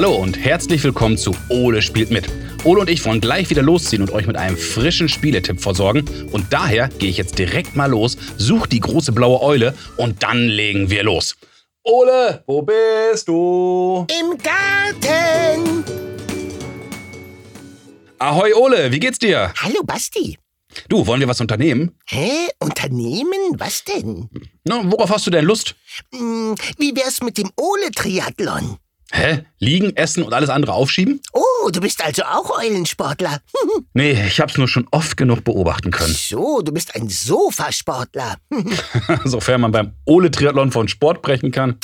Hallo und herzlich willkommen zu Ole spielt mit. Ole und ich wollen gleich wieder losziehen und euch mit einem frischen Spieletipp versorgen. Und daher gehe ich jetzt direkt mal los, such die große blaue Eule und dann legen wir los. Ole, wo bist du? Im Garten. Ahoi Ole, wie geht's dir? Hallo Basti. Du, wollen wir was unternehmen? Hä? Unternehmen? Was denn? Na, worauf hast du denn Lust? Hm, wie wär's mit dem Ole-Triathlon? Hä? Liegen, essen und alles andere aufschieben? Oh, du bist also auch Eulensportler. Nee, ich hab's nur schon oft genug beobachten können. so, du bist ein Sofasportler. Sofern man beim Ole-Triathlon von Sport sprechen kann.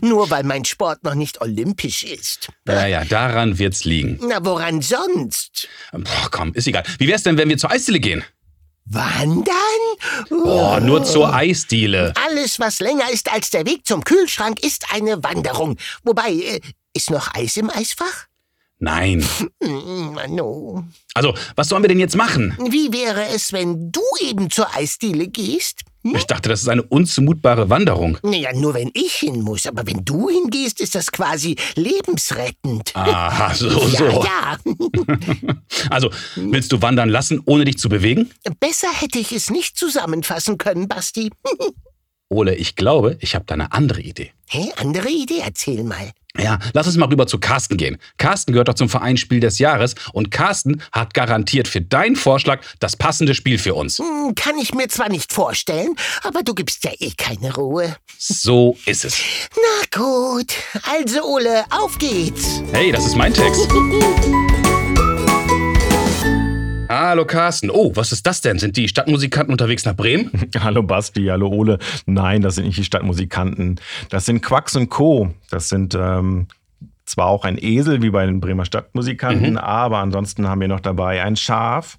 Nur, weil mein Sport noch nicht olympisch ist. Naja, daran wird's liegen. Na, woran sonst? Boah, komm, ist egal. Wie wär's denn, wenn wir zur Eisdiele gehen? Wandern? Boah, nur zur Eisdiele. Alles, was länger ist als der Weg zum Kühlschrank, ist eine Wanderung. Wobei, äh, ist noch Eis im Eisfach? Nein. Hm, no. Also, was sollen wir denn jetzt machen? Wie wäre es, wenn du eben zur Eisdiele gehst? Hm? Ich dachte, das ist eine unzumutbare Wanderung. Naja, nur wenn ich hin muss. Aber wenn du hingehst, ist das quasi lebensrettend. Aha, so, ja, so. ja. Also, willst du wandern lassen, ohne dich zu bewegen? Besser hätte ich es nicht zusammenfassen können, Basti. Ole, ich glaube, ich habe da eine andere Idee. Hä, andere Idee, erzähl mal. Ja, lass uns mal rüber zu Carsten gehen. Carsten gehört doch zum Vereinsspiel des Jahres und Carsten hat garantiert für deinen Vorschlag das passende Spiel für uns. Hm, Kann ich mir zwar nicht vorstellen, aber du gibst ja eh keine Ruhe. So ist es. Na gut, also Ole, auf geht's. Hey, das ist mein Text. Hallo Carsten. Oh, was ist das denn? Sind die Stadtmusikanten unterwegs nach Bremen? Hallo Basti, hallo Ole. Nein, das sind nicht die Stadtmusikanten. Das sind Quacks und Co. Das sind ähm, zwar auch ein Esel wie bei den Bremer Stadtmusikanten, Mhm. aber ansonsten haben wir noch dabei ein Schaf,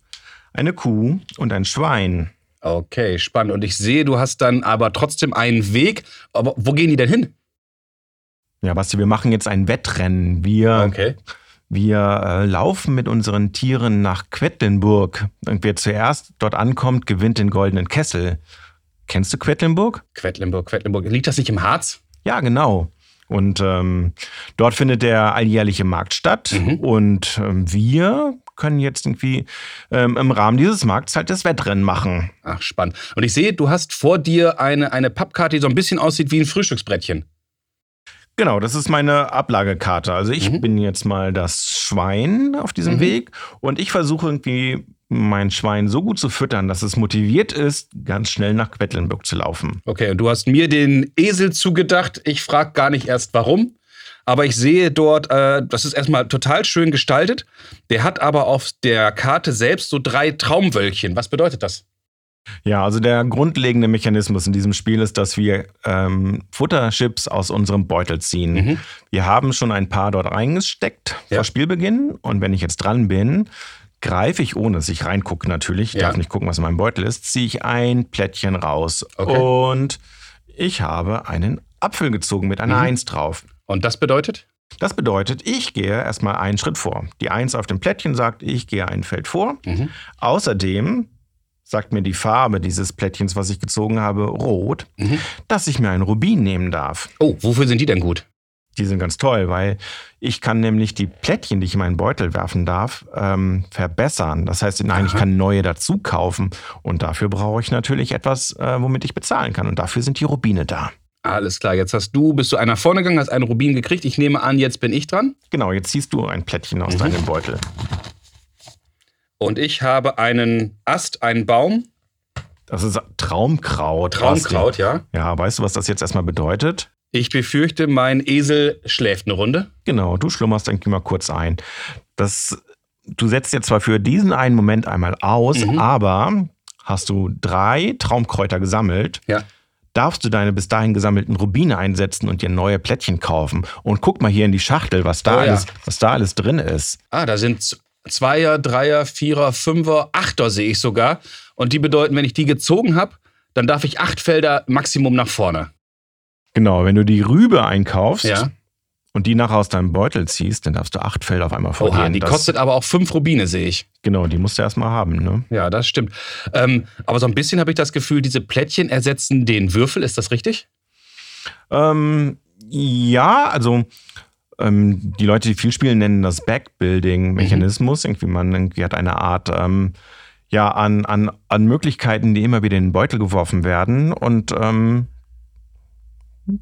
eine Kuh und ein Schwein. Okay, spannend. Und ich sehe, du hast dann aber trotzdem einen Weg. Aber wo gehen die denn hin? Ja, Basti, wir machen jetzt ein Wettrennen. Wir, Okay. Wir äh, laufen mit unseren Tieren nach Quedlinburg. Und wer zuerst dort ankommt, gewinnt den goldenen Kessel. Kennst du Quedlinburg? Quedlinburg, Quedlinburg. Liegt das nicht im Harz? Ja, genau. Und ähm, dort findet der alljährliche Markt statt. Mhm. Und ähm, wir können jetzt irgendwie ähm, im Rahmen dieses Markts halt das Wettrennen machen. Ach, spannend. Und ich sehe, du hast vor dir eine, eine Pappkarte, die so ein bisschen aussieht wie ein Frühstücksbrettchen. Genau, das ist meine Ablagekarte. Also ich Mhm. bin jetzt mal das Schwein auf diesem Mhm. Weg und ich versuche irgendwie mein Schwein so gut zu füttern, dass es motiviert ist, ganz schnell nach Quedlinburg zu laufen. Okay, und du hast mir den Esel zugedacht. Ich frage gar nicht erst warum. Aber ich sehe dort, äh, das ist erstmal total schön gestaltet. Der hat aber auf der Karte selbst so drei Traumwölkchen. Was bedeutet das? Ja, also der grundlegende Mechanismus in diesem Spiel ist, dass wir ähm, Futterchips aus unserem Beutel ziehen. Mhm. Wir haben schon ein paar dort reingesteckt Ja. vor Spielbeginn und wenn ich jetzt dran bin, greife ich, ohne dass ich reingucke natürlich, ich Ja. darf nicht gucken, was in meinem Beutel ist, ziehe ich ein Plättchen raus Okay. und ich habe einen Apfel gezogen mit einer Mhm. Eins drauf. Und das bedeutet? Das bedeutet, ich gehe erstmal einen Schritt vor. Die Eins auf dem Plättchen sagt, ich gehe ein Feld vor. Mhm. Außerdem sagt mir die Farbe dieses Plättchens, was ich gezogen habe, rot, Mhm. dass ich mir einen Rubin nehmen darf. Oh, wofür sind die denn gut? Die sind ganz toll, weil ich kann nämlich die Plättchen, die ich in meinen Beutel werfen darf, ähm, verbessern. Das heißt, nein, ich Aha. kann neue dazu kaufen. Und dafür brauche ich natürlich etwas, äh, womit ich bezahlen kann. Und dafür sind die Rubine da. Alles klar, jetzt hast du, bist du einer vorne gegangen, hast einen Rubin gekriegt. Ich nehme an, jetzt bin ich dran. Genau, jetzt ziehst du ein Plättchen aus Mhm. deinem Beutel. Und ich habe einen Ast, einen Baum. Das ist Traumkraut. Traumkraut, ja. Ja, weißt du, was das jetzt erstmal bedeutet? Ich befürchte, mein Esel schläft eine Runde. Genau, du schlummerst irgendwie mal kurz ein. Das, du setzt jetzt zwar für diesen einen Moment einmal aus, Mhm. aber hast du drei Traumkräuter gesammelt, Ja. darfst du deine bis dahin gesammelten Rubine einsetzen und dir neue Plättchen kaufen. Und guck mal hier in die Schachtel, was da, Oh ja. alles, was da alles drin ist. Ah, da sind Zweier, Dreier, Vierer, Fünfer, Achter sehe ich sogar. Und die bedeuten, wenn ich die gezogen habe, dann darf ich acht Felder Maximum nach vorne. Genau, wenn du die Rübe einkaufst Ja. und die nachher aus deinem Beutel ziehst, dann darfst du acht Felder auf einmal verlieren. Oha, die Das- kostet aber auch fünf Rubine, sehe ich. Genau, die musst du erstmal haben, ne? Ja, das stimmt. Ähm, aber so ein bisschen habe ich das Gefühl, diese Plättchen ersetzen den Würfel. Ist das richtig? Ähm, ja, also ähm, die Leute, die viel spielen, nennen das Backbuilding-Mechanismus. Irgendwie man irgendwie hat eine Art ähm, ja, an, an, an Möglichkeiten, die immer wieder in den Beutel geworfen werden. Und ähm,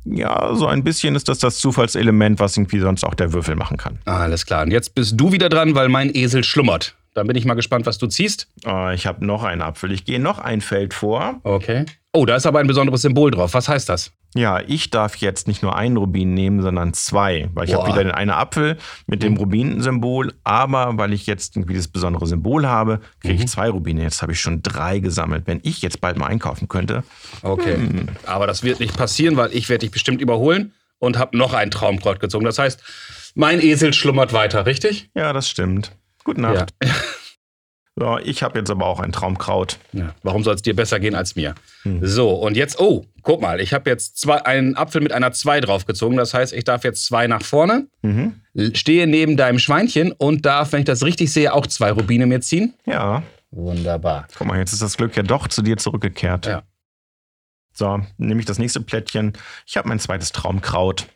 ja, so ein bisschen ist das das Zufallselement, was irgendwie sonst auch der Würfel machen kann. Alles klar. Und jetzt bist du wieder dran, weil mein Esel schlummert. Dann bin ich mal gespannt, was du ziehst. Äh, ich habe noch einen Apfel. Ich gehe noch ein Feld vor. Okay. Oh, da ist aber ein besonderes Symbol drauf. Was heißt das? Ja, ich darf jetzt nicht nur einen Rubin nehmen, sondern zwei, weil ich habe wieder den einen Apfel mit dem Rubinsymbol, aber weil ich jetzt irgendwie das besondere Symbol habe, kriege ich zwei Rubine. Jetzt habe ich schon drei gesammelt. Wenn ich jetzt bald mal einkaufen könnte. Okay. Aber das wird nicht passieren, weil ich werde dich bestimmt überholen und habe noch ein Traumkraut gezogen. Das heißt, mein Esel schlummert weiter, richtig? Ja, das stimmt. Gute Nacht. So, ich habe jetzt aber auch ein Traumkraut. Ja. Warum soll es dir besser gehen als mir? So, und jetzt, oh, guck mal, ich habe jetzt zwei, einen Apfel mit einer 2 draufgezogen. Das heißt, ich darf jetzt zwei nach vorne, Mhm. stehe neben deinem Schweinchen und darf, wenn ich das richtig sehe, auch zwei Rubine mir ziehen. Ja, Wunderbar. guck mal, jetzt ist das Glück ja doch zu dir zurückgekehrt. Ja. So, nehme ich das nächste Plättchen. Ich habe mein zweites Traumkraut.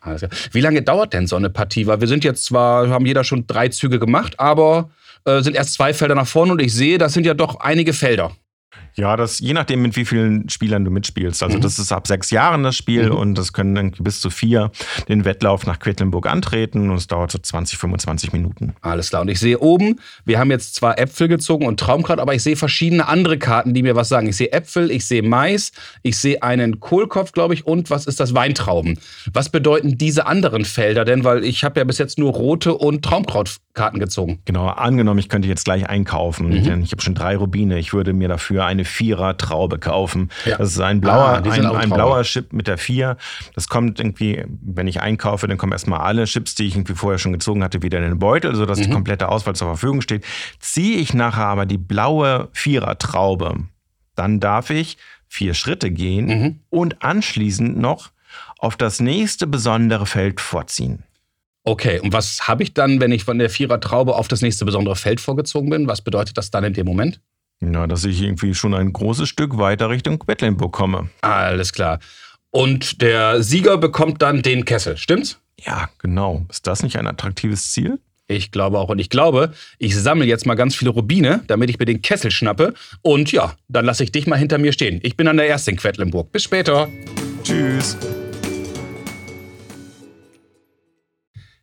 Wie lange dauert denn so eine Partie? Weil wir sind jetzt zwar, haben jeder schon drei Züge gemacht, aber äh, sind erst zwei Felder nach vorne und ich sehe, das sind ja doch einige Felder. Ja, das je nachdem, mit wie vielen Spielern du mitspielst. Also, das ist ab sechs Jahren das Spiel und das können bis zu vier den Wettlauf nach Quedlinburg antreten und es dauert so 20, 25 Minuten. Alles klar. Und ich sehe oben, wir haben jetzt zwar Äpfel gezogen und Traumkraut, aber ich sehe verschiedene andere Karten, die mir was sagen. Ich sehe Äpfel, ich sehe Mais, ich sehe einen Kohlkopf, glaube ich, und was ist das? Weintrauben. Was bedeuten diese anderen Felder denn? Weil ich habe ja bis jetzt nur rote und Traumkrautkarten gezogen. Genau, angenommen, ich könnte jetzt gleich einkaufen, Mhm. denn ich habe schon drei Rubine. Ich würde mir dafür eine Vierer-Traube kaufen. Ja. Das ist ein blauer, Ah, ein, ein Traube. blauer Chip mit der Vier. Das kommt irgendwie, wenn ich einkaufe, dann kommen erstmal alle Chips, die ich irgendwie vorher schon gezogen hatte, wieder in den Beutel, sodass Mhm. die komplette Auswahl zur Verfügung steht. Ziehe ich nachher aber die blaue Vierer-Traube, dann darf ich vier Schritte gehen Mhm. und anschließend noch auf das nächste besondere Feld vorziehen. Okay, und was habe ich dann, wenn ich von der Vierer-Traube auf das nächste besondere Feld vorgezogen bin? Was bedeutet das dann in dem Moment? Ja, dass ich irgendwie schon ein großes Stück weiter Richtung Quedlinburg komme. Alles klar. Und der Sieger bekommt dann den Kessel, stimmt's? Ja, genau. Ist das nicht ein attraktives Ziel? Ich glaube auch. Und ich glaube, ich sammle jetzt mal ganz viele Rubine, damit ich mir den Kessel schnappe. Und ja, dann lasse ich dich mal hinter mir stehen. Ich bin dann der Erste in Quedlinburg. Bis später. Tschüss.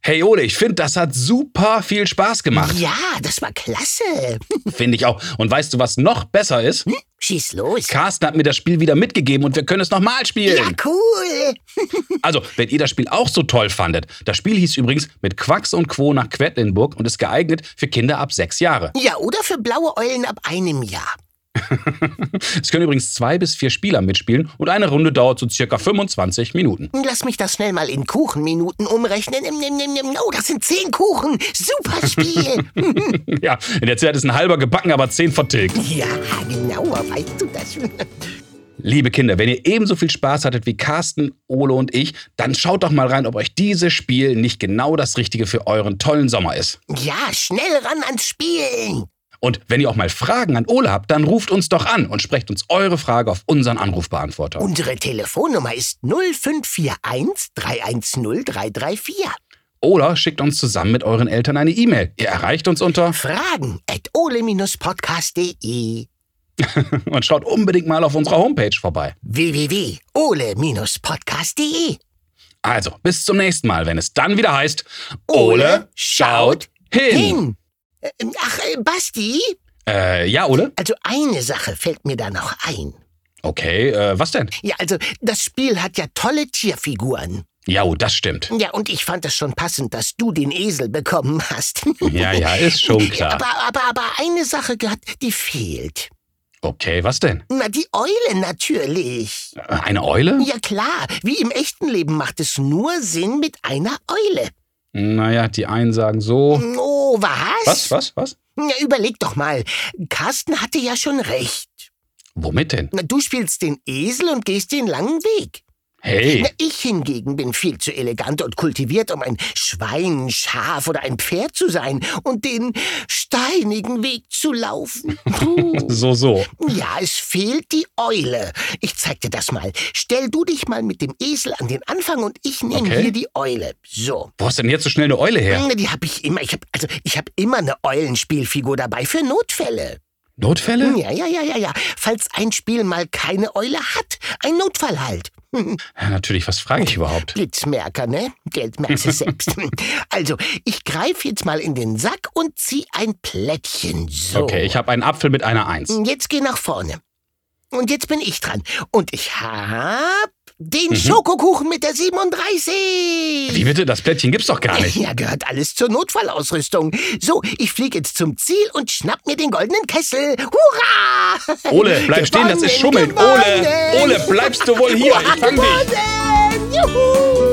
Hey Ole, ich finde, das hat super viel Spaß gemacht. Ja, das war klasse. Finde ich auch. Und weißt du, was noch besser ist? Schieß los. Carsten hat mir das Spiel wieder mitgegeben und wir können es nochmal spielen. Ja, cool. Also, wenn ihr das Spiel auch so toll fandet. Das Spiel hieß übrigens mit Quacks und Quo nach Quedlinburg und ist geeignet für Kinder ab sechs Jahre. Ja, oder für blaue Eulen ab einem Jahr. Es können übrigens zwei bis vier Spieler mitspielen und eine Runde dauert so circa 25 Minuten. Lass mich das schnell mal in Kuchenminuten umrechnen. Oh, das sind zehn Kuchen. Super Spiel. Ja, in der Zeit ist ein halber gebacken, aber zehn vertilgt. ja, genauer weißt du das. Liebe Kinder, wenn ihr ebenso viel Spaß hattet wie Carsten, Ole und ich, dann schaut doch mal rein, ob euch dieses Spiel nicht genau das Richtige für euren tollen Sommer ist. Ja, schnell ran ans Spielen. Und wenn ihr auch mal Fragen an Ole habt, dann ruft uns doch an und sprecht uns eure Frage auf unseren Anrufbeantworter. Unsere Telefonnummer ist 0541 310 334. Oder schickt uns zusammen mit euren Eltern eine E-Mail. Ihr erreicht uns unter Fragen at ole-podcast.de und schaut unbedingt mal auf unserer Homepage vorbei. www.ole-podcast.de Also, bis zum nächsten Mal, wenn es dann wieder heißt, Ole schaut hin. hin. Äh, Ach, äh, Basti, Äh, ja, Ole? also eine Sache fällt mir da noch ein. Okay, äh, was denn? Ja, also das Spiel hat ja tolle Tierfiguren. Ja, oh, das stimmt. Ja, und ich fand es schon passend, dass du den Esel bekommen hast. Ja, ja, ist schon klar. Aber, aber, aber eine Sache, die fehlt. Okay, was denn? Na, die Eule natürlich. Äh, Eine Eule? Ja klar, wie im echten Leben macht es nur Sinn mit einer Eule. Naja, die einen sagen so. Oh, was? Was, was, was? Ja, überleg doch mal. Carsten hatte ja schon recht. Womit denn? Na, du spielst den Esel und gehst den langen Weg. Hey. Ich hingegen bin viel zu elegant und kultiviert, um ein Schwein, Schaf oder ein Pferd zu sein und den steinigen Weg zu laufen. So, so. Ja, es fehlt die Eule. Ich zeig dir das mal. Stell du dich mal mit dem Esel an den Anfang und ich nehme Okay. hier die Eule. So. Wo hast denn jetzt so schnell eine Eule her? Die habe ich immer. Ich habe also ich habe immer eine Eulenspielfigur dabei für Notfälle. Notfälle? Ja, ja, ja, ja, ja. Falls ein Spiel mal keine Eule hat. Ein Notfall halt. Ja, natürlich, was frage ich überhaupt? Blitzmerker, ne? Geld merkst du selbst. Also, ich greife jetzt mal in den Sack und zieh ein Plättchen. So. Okay, ich habe einen Apfel mit einer Eins. Jetzt geh nach vorne. Und jetzt bin ich dran. Und ich hab den Mhm. Schokokuchen mit der 37. Wie bitte? Das Plättchen gibt's doch gar nicht. Ja, gehört alles zur Notfallausrüstung. So, ich fliege jetzt zum Ziel und schnapp mir den goldenen Kessel. Hurra! Ole, bleib stehen, das ist Schummeln. Gewonnen, Ole, gewonnen. Ole, bleibst du wohl hier? Ich fang dich. Gewonnen! Juhu!